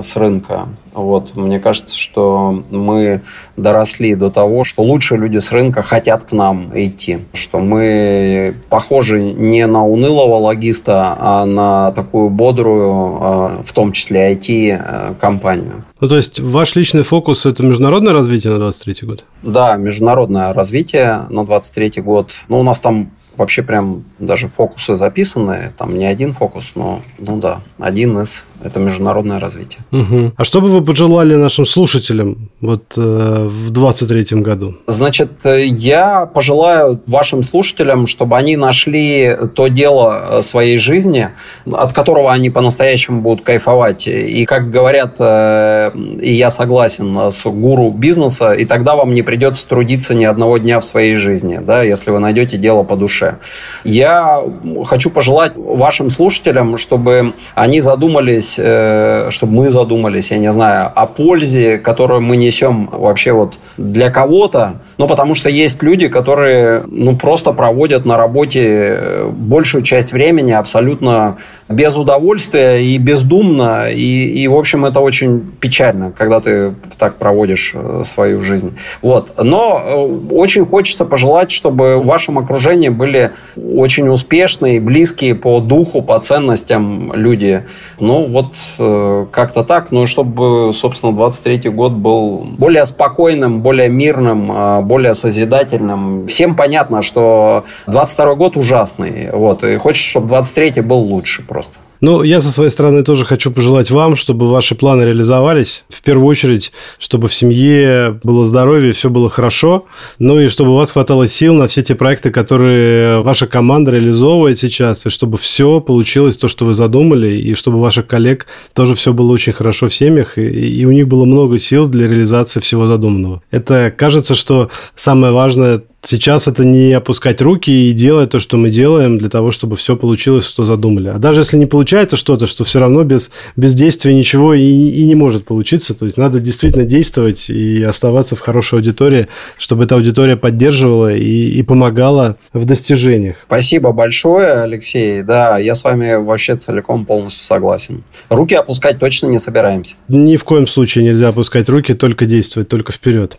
с рынка. Вот, мне кажется, что мы доросли до того, что лучшие люди с рынка хотят к нам идти, что мы похожи не на унылого логиста, а на такую бодрую, а, в том числе IT-компанию. Ну, то есть ваш личный фокус – это международное развитие на 23 год? Да, международное развитие на 23 год. Ну, у нас там вообще прям даже фокусы записаны. Там не один фокус, но, ну да, один из – это международное развитие. Угу. А что бы вы пожелали нашим слушателям вот э, в 23 году? Значит, я пожелаю вашим слушателям, чтобы они нашли то дело своей жизни, от которого они по-настоящему будут кайфовать. И, как говорят, э, и я согласен с гуру бизнеса, и тогда вам не придется трудиться ни одного дня в своей жизни, да, если вы найдете дело по душе. Я хочу пожелать вашим слушателям, чтобы они задумались, э, чтобы мы задумались, я не знаю, о пользе, которую мы несем вообще вот для кого-то, ну, потому что есть люди, которые, ну, просто проводят на работе э, большую часть времени абсолютно без удовольствия и бездумно, и, и в общем, это очень печально, когда ты так проводишь э, свою жизнь. Вот. Но очень хочется пожелать, чтобы в вашем окружении были очень успешные, близкие по духу, по ценностям люди. Ну, вот как-то так. Ну, чтобы, собственно, 23 год был более спокойным, более мирным, более созидательным. Всем понятно, что 22 год ужасный, вот, и хочешь, чтобы 23 был лучше просто. Ну, я со своей стороны тоже хочу пожелать вам, чтобы ваши планы реализовались. В первую очередь, чтобы в семье было здоровье, все было хорошо. Ну и чтобы у вас хватало сил на все те проекты, которые ваша команда реализовывает сейчас, и чтобы все получилось то, что вы задумали, и чтобы ваших коллег тоже все было очень хорошо в семьях, и, и у них было много сил для реализации всего задуманного. Это кажется, что самое важное Сейчас это не опускать руки и делать то, что мы делаем, для того, чтобы все получилось, что задумали. А даже если не получается что-то, что все равно без, без действия ничего и, и не может получиться. То есть надо действительно действовать и оставаться в хорошей аудитории, чтобы эта аудитория поддерживала и, и помогала в достижениях. Спасибо большое, Алексей. Да, я с вами вообще целиком полностью согласен. Руки опускать точно не собираемся. Ни в коем случае нельзя опускать руки, только действовать, только вперед.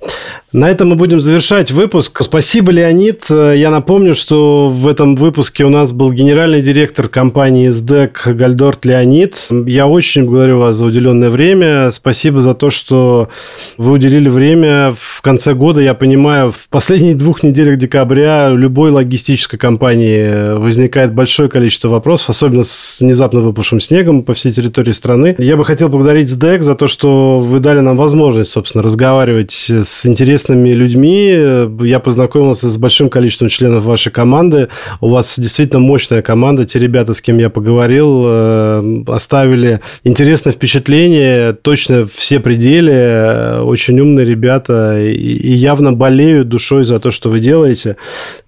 На этом мы будем завершать выпуск. Спасибо Спасибо, Леонид. Я напомню, что в этом выпуске у нас был генеральный директор компании SDEC Гальдорт Леонид. Я очень благодарю вас за уделенное время. Спасибо за то, что вы уделили время в конце года. Я понимаю, в последних двух неделях декабря любой логистической компании возникает большое количество вопросов, особенно с внезапно выпавшим снегом по всей территории страны. Я бы хотел поблагодарить SDEC за то, что вы дали нам возможность, собственно, разговаривать с интересными людьми. Я познакомился познакомился с большим количеством членов вашей команды. У вас действительно мощная команда. Те ребята, с кем я поговорил, э, оставили интересное впечатление. Точно все пределы. Очень умные ребята и явно болеют душой за то, что вы делаете.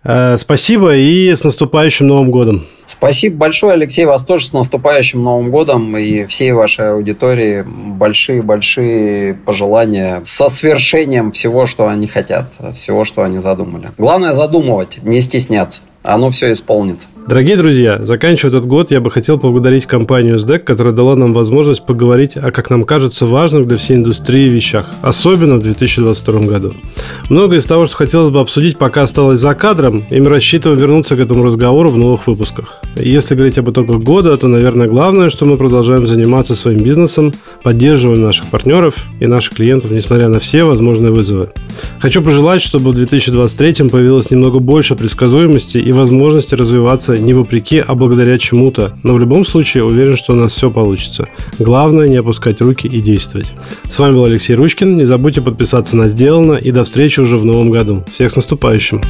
Э, спасибо и с наступающим Новым годом. Спасибо большое, Алексей. Вас тоже с наступающим Новым годом и всей вашей аудитории большие-большие пожелания со свершением всего, что они хотят, всего, что они задумали. Главное задумывать, не стесняться оно все исполнится. Дорогие друзья, заканчивая этот год, я бы хотел поблагодарить компанию SDEC, которая дала нам возможность поговорить о, как нам кажется, важных для всей индустрии вещах, особенно в 2022 году. Многое из того, что хотелось бы обсудить, пока осталось за кадром, и мы рассчитываем вернуться к этому разговору в новых выпусках. Если говорить об итогах года, то, наверное, главное, что мы продолжаем заниматься своим бизнесом, поддерживаем наших партнеров и наших клиентов, несмотря на все возможные вызовы. Хочу пожелать, чтобы в 2023 появилось немного больше предсказуемости и возможности развиваться не вопреки, а благодаря чему-то. Но в любом случае уверен, что у нас все получится. Главное не опускать руки и действовать. С вами был Алексей Ручкин. Не забудьте подписаться на «Сделано» и до встречи уже в новом году. Всех с наступающим!